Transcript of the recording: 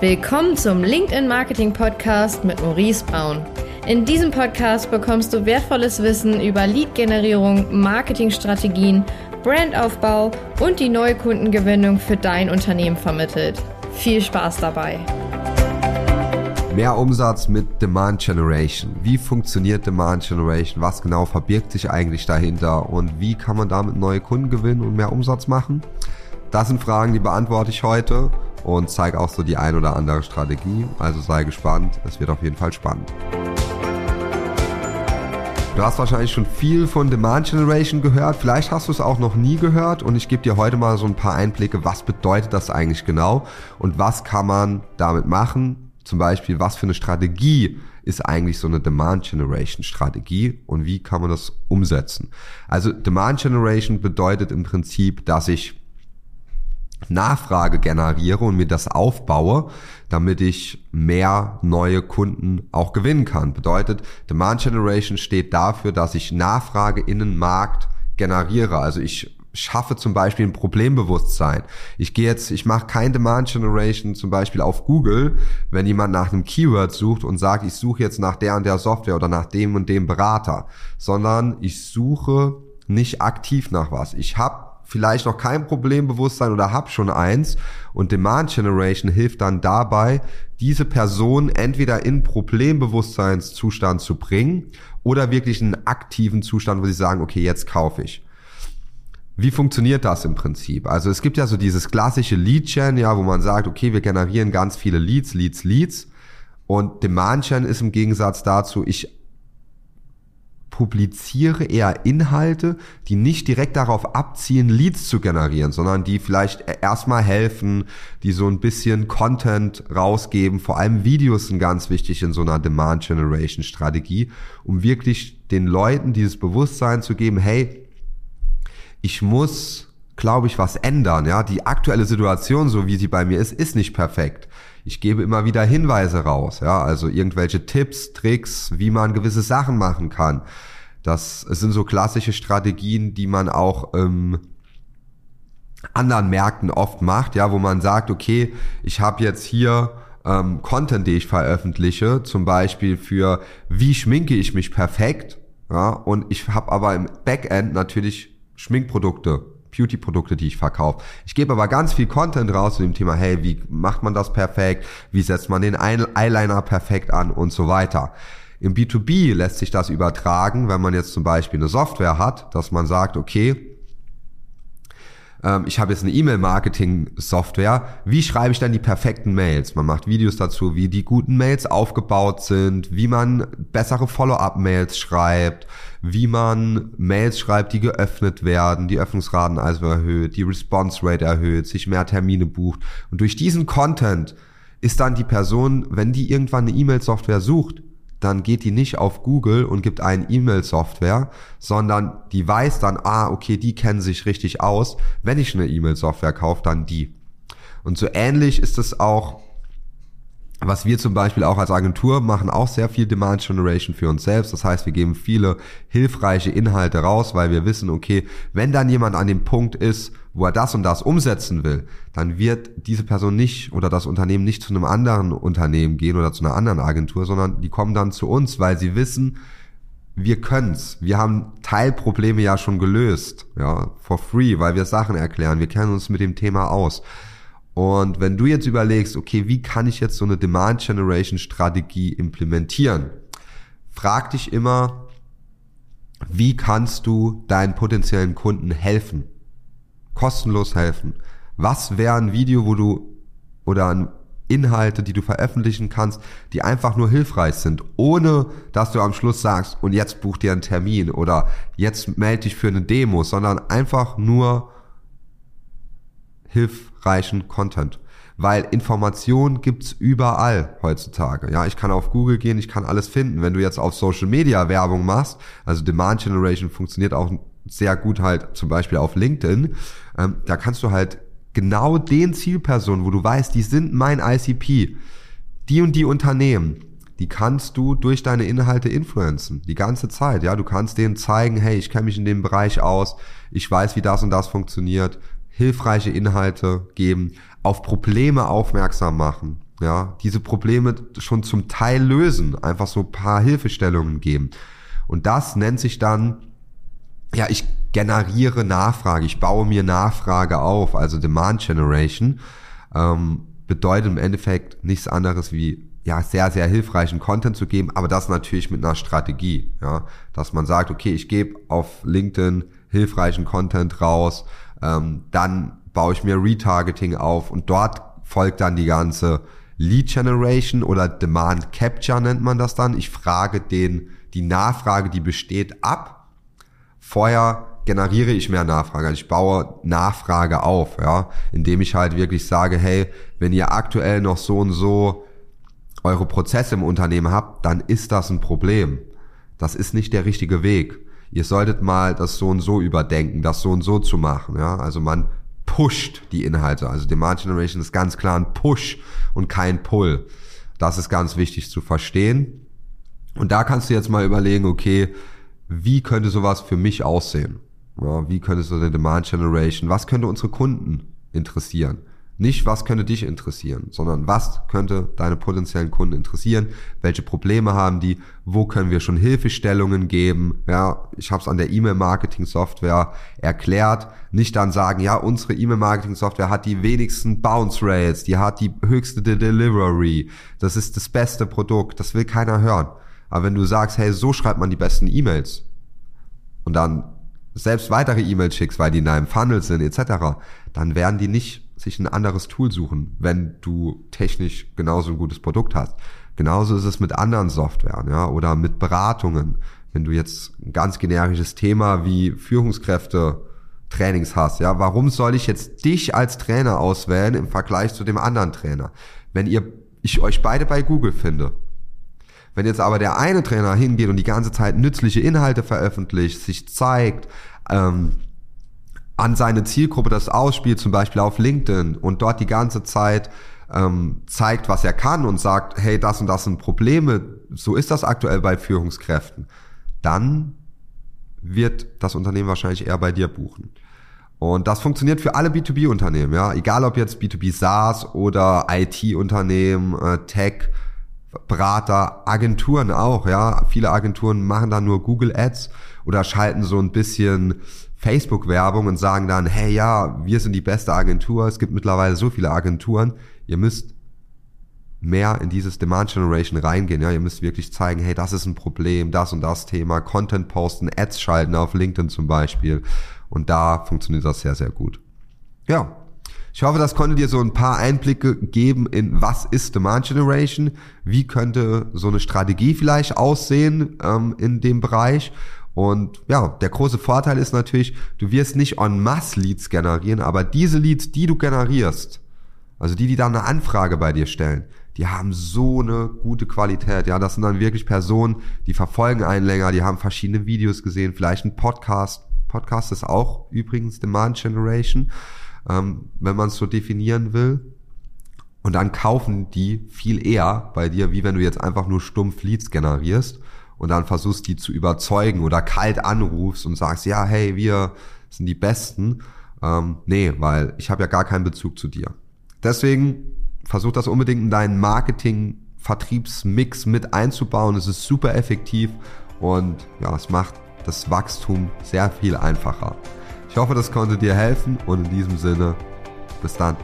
Willkommen zum LinkedIn Marketing Podcast mit Maurice Braun. In diesem Podcast bekommst du wertvolles Wissen über Lead-Generierung, Marketingstrategien, Brandaufbau und die neue Kundengewinnung für dein Unternehmen vermittelt. Viel Spaß dabei! Mehr Umsatz mit Demand Generation. Wie funktioniert Demand Generation? Was genau verbirgt sich eigentlich dahinter? Und wie kann man damit neue Kunden gewinnen und mehr Umsatz machen? Das sind Fragen, die beantworte ich heute und zeige auch so die ein oder andere Strategie. Also sei gespannt, es wird auf jeden Fall spannend. Du hast wahrscheinlich schon viel von Demand Generation gehört, vielleicht hast du es auch noch nie gehört und ich gebe dir heute mal so ein paar Einblicke, was bedeutet das eigentlich genau und was kann man damit machen. Zum Beispiel, was für eine Strategie ist eigentlich so eine Demand Generation Strategie und wie kann man das umsetzen? Also Demand Generation bedeutet im Prinzip, dass ich Nachfrage generiere und mir das aufbaue, damit ich mehr neue Kunden auch gewinnen kann. Bedeutet, Demand Generation steht dafür, dass ich Nachfrage in den Markt generiere. Also ich schaffe zum Beispiel ein Problembewusstsein. Ich gehe jetzt, ich mache kein Demand Generation zum Beispiel auf Google, wenn jemand nach einem Keyword sucht und sagt, ich suche jetzt nach der und der Software oder nach dem und dem Berater, sondern ich suche nicht aktiv nach was. Ich habe vielleicht noch kein Problembewusstsein oder hab schon eins und Demand Generation hilft dann dabei, diese Person entweder in Problembewusstseinszustand zu bringen oder wirklich einen aktiven Zustand, wo sie sagen, okay, jetzt kaufe ich. Wie funktioniert das im Prinzip? Also es gibt ja so dieses klassische Lead-Gen, ja, wo man sagt, okay, wir generieren ganz viele Leads, Leads, Leads. Und Demand-Gen ist im Gegensatz dazu, ich publiziere eher Inhalte, die nicht direkt darauf abzielen, Leads zu generieren, sondern die vielleicht erstmal helfen, die so ein bisschen Content rausgeben. Vor allem Videos sind ganz wichtig in so einer Demand Generation Strategie, um wirklich den Leuten dieses Bewusstsein zu geben, hey, ich muss glaube ich, was ändern. Ja, die aktuelle Situation, so wie sie bei mir ist, ist nicht perfekt. Ich gebe immer wieder Hinweise raus. Ja, also irgendwelche Tipps, Tricks, wie man gewisse Sachen machen kann. Das sind so klassische Strategien, die man auch ähm, anderen Märkten oft macht, ja, wo man sagt, okay, ich habe jetzt hier ähm, Content, den ich veröffentliche, zum Beispiel für wie schminke ich mich perfekt, ja, und ich habe aber im Backend natürlich Schminkprodukte, Beauty-Produkte, die ich verkaufe. Ich gebe aber ganz viel Content raus zu dem Thema, hey, wie macht man das perfekt, wie setzt man den Eyeliner perfekt an und so weiter. Im B2B lässt sich das übertragen, wenn man jetzt zum Beispiel eine Software hat, dass man sagt, okay, ähm, ich habe jetzt eine E-Mail-Marketing-Software, wie schreibe ich dann die perfekten Mails? Man macht Videos dazu, wie die guten Mails aufgebaut sind, wie man bessere Follow-up-Mails schreibt, wie man Mails schreibt, die geöffnet werden, die Öffnungsraten also erhöht, die Response Rate erhöht, sich mehr Termine bucht. Und durch diesen Content ist dann die Person, wenn die irgendwann eine E-Mail-Software sucht, dann geht die nicht auf Google und gibt ein E-Mail-Software, sondern die weiß dann, ah, okay, die kennen sich richtig aus. Wenn ich eine E-Mail-Software kaufe, dann die. Und so ähnlich ist es auch was wir zum Beispiel auch als Agentur machen, auch sehr viel Demand Generation für uns selbst. Das heißt, wir geben viele hilfreiche Inhalte raus, weil wir wissen, okay, wenn dann jemand an dem Punkt ist, wo er das und das umsetzen will, dann wird diese Person nicht oder das Unternehmen nicht zu einem anderen Unternehmen gehen oder zu einer anderen Agentur, sondern die kommen dann zu uns, weil sie wissen, wir können's. Wir haben Teilprobleme ja schon gelöst, ja, for free, weil wir Sachen erklären. Wir kennen uns mit dem Thema aus. Und wenn du jetzt überlegst, okay, wie kann ich jetzt so eine Demand Generation Strategie implementieren? Frag dich immer, wie kannst du deinen potenziellen Kunden helfen? Kostenlos helfen. Was wäre ein Video, wo du oder Inhalte, die du veröffentlichen kannst, die einfach nur hilfreich sind, ohne dass du am Schluss sagst, und jetzt buch dir einen Termin oder jetzt melde dich für eine Demo, sondern einfach nur hilfreichen Content. Weil Information gibt's überall heutzutage. Ja, ich kann auf Google gehen, ich kann alles finden. Wenn du jetzt auf Social Media Werbung machst, also Demand Generation funktioniert auch sehr gut halt zum Beispiel auf LinkedIn, ähm, da kannst du halt genau den Zielpersonen, wo du weißt, die sind mein ICP, die und die Unternehmen, die kannst du durch deine Inhalte influenzen, die ganze Zeit. Ja, du kannst denen zeigen, hey, ich kenne mich in dem Bereich aus, ich weiß, wie das und das funktioniert, hilfreiche Inhalte geben, auf Probleme aufmerksam machen. ja, diese Probleme schon zum Teil lösen, einfach so paar Hilfestellungen geben. Und das nennt sich dann, ja, ich generiere Nachfrage, ich baue mir Nachfrage auf, also Demand Generation, ähm, bedeutet im Endeffekt nichts anderes wie ja sehr sehr hilfreichen Content zu geben, aber das natürlich mit einer Strategie, ja, dass man sagt, okay, ich gebe auf LinkedIn hilfreichen Content raus, ähm, dann baue ich mir Retargeting auf und dort folgt dann die ganze Lead Generation oder Demand Capture nennt man das dann. Ich frage den, die Nachfrage, die besteht, ab. Vorher generiere ich mehr Nachfrage. Also ich baue Nachfrage auf, ja, indem ich halt wirklich sage, hey, wenn ihr aktuell noch so und so eure Prozesse im Unternehmen habt, dann ist das ein Problem. Das ist nicht der richtige Weg. Ihr solltet mal das so und so überdenken, das so und so zu machen, ja. Also man pusht die Inhalte. Also Demand Generation ist ganz klar ein Push und kein Pull. Das ist ganz wichtig zu verstehen. Und da kannst du jetzt mal überlegen, okay, wie könnte sowas für mich aussehen? Ja, wie könnte so eine Demand Generation, was könnte unsere Kunden interessieren? Nicht, was könnte dich interessieren, sondern was könnte deine potenziellen Kunden interessieren, welche Probleme haben die, wo können wir schon Hilfestellungen geben. Ja, ich habe es an der E-Mail-Marketing-Software erklärt. Nicht dann sagen, ja, unsere E-Mail-Marketing-Software hat die wenigsten Bounce Rates, die hat die höchste Delivery, das ist das beste Produkt, das will keiner hören. Aber wenn du sagst, hey, so schreibt man die besten E-Mails und dann selbst weitere E-Mails schickst, weil die in deinem Funnel sind etc., dann werden die nicht sich ein anderes Tool suchen, wenn du technisch genauso ein gutes Produkt hast. Genauso ist es mit anderen Softwaren, ja, oder mit Beratungen. Wenn du jetzt ein ganz generisches Thema wie Führungskräfte Trainings hast, ja, warum soll ich jetzt dich als Trainer auswählen im Vergleich zu dem anderen Trainer? Wenn ihr, ich euch beide bei Google finde, wenn jetzt aber der eine Trainer hingeht und die ganze Zeit nützliche Inhalte veröffentlicht, sich zeigt, ähm, an seine Zielgruppe das ausspielt, zum Beispiel auf LinkedIn und dort die ganze Zeit ähm, zeigt, was er kann und sagt, hey, das und das sind Probleme, so ist das aktuell bei Führungskräften, dann wird das Unternehmen wahrscheinlich eher bei dir buchen. Und das funktioniert für alle B2B-Unternehmen, ja, egal ob jetzt B2B SaaS oder IT-Unternehmen, äh, Tech, Berater, Agenturen auch, ja. Viele Agenturen machen da nur Google Ads oder schalten so ein bisschen Facebook-Werbung und sagen dann, hey ja, wir sind die beste Agentur, es gibt mittlerweile so viele Agenturen, ihr müsst mehr in dieses Demand Generation reingehen, ja, ihr müsst wirklich zeigen, hey, das ist ein Problem, das und das Thema, Content posten, Ads schalten auf LinkedIn zum Beispiel und da funktioniert das sehr, sehr gut. Ja, ich hoffe, das konnte dir so ein paar Einblicke geben in was ist Demand Generation, wie könnte so eine Strategie vielleicht aussehen ähm, in dem Bereich und ja, der große Vorteil ist natürlich, du wirst nicht en masse Leads generieren, aber diese Leads, die du generierst, also die, die dann eine Anfrage bei dir stellen, die haben so eine gute Qualität. Ja, das sind dann wirklich Personen, die verfolgen einen länger, die haben verschiedene Videos gesehen, vielleicht ein Podcast. Podcast ist auch übrigens Demand Generation, ähm, wenn man es so definieren will. Und dann kaufen die viel eher bei dir, wie wenn du jetzt einfach nur stumpf Leads generierst und dann versuchst die zu überzeugen oder kalt anrufst und sagst, ja, hey, wir sind die Besten. Ähm, nee, weil ich habe ja gar keinen Bezug zu dir. Deswegen versuch das unbedingt in deinen Marketing, Vertriebsmix mit einzubauen. Es ist super effektiv und ja, es macht das Wachstum sehr viel einfacher. Ich hoffe, das konnte dir helfen und in diesem Sinne, bis dann.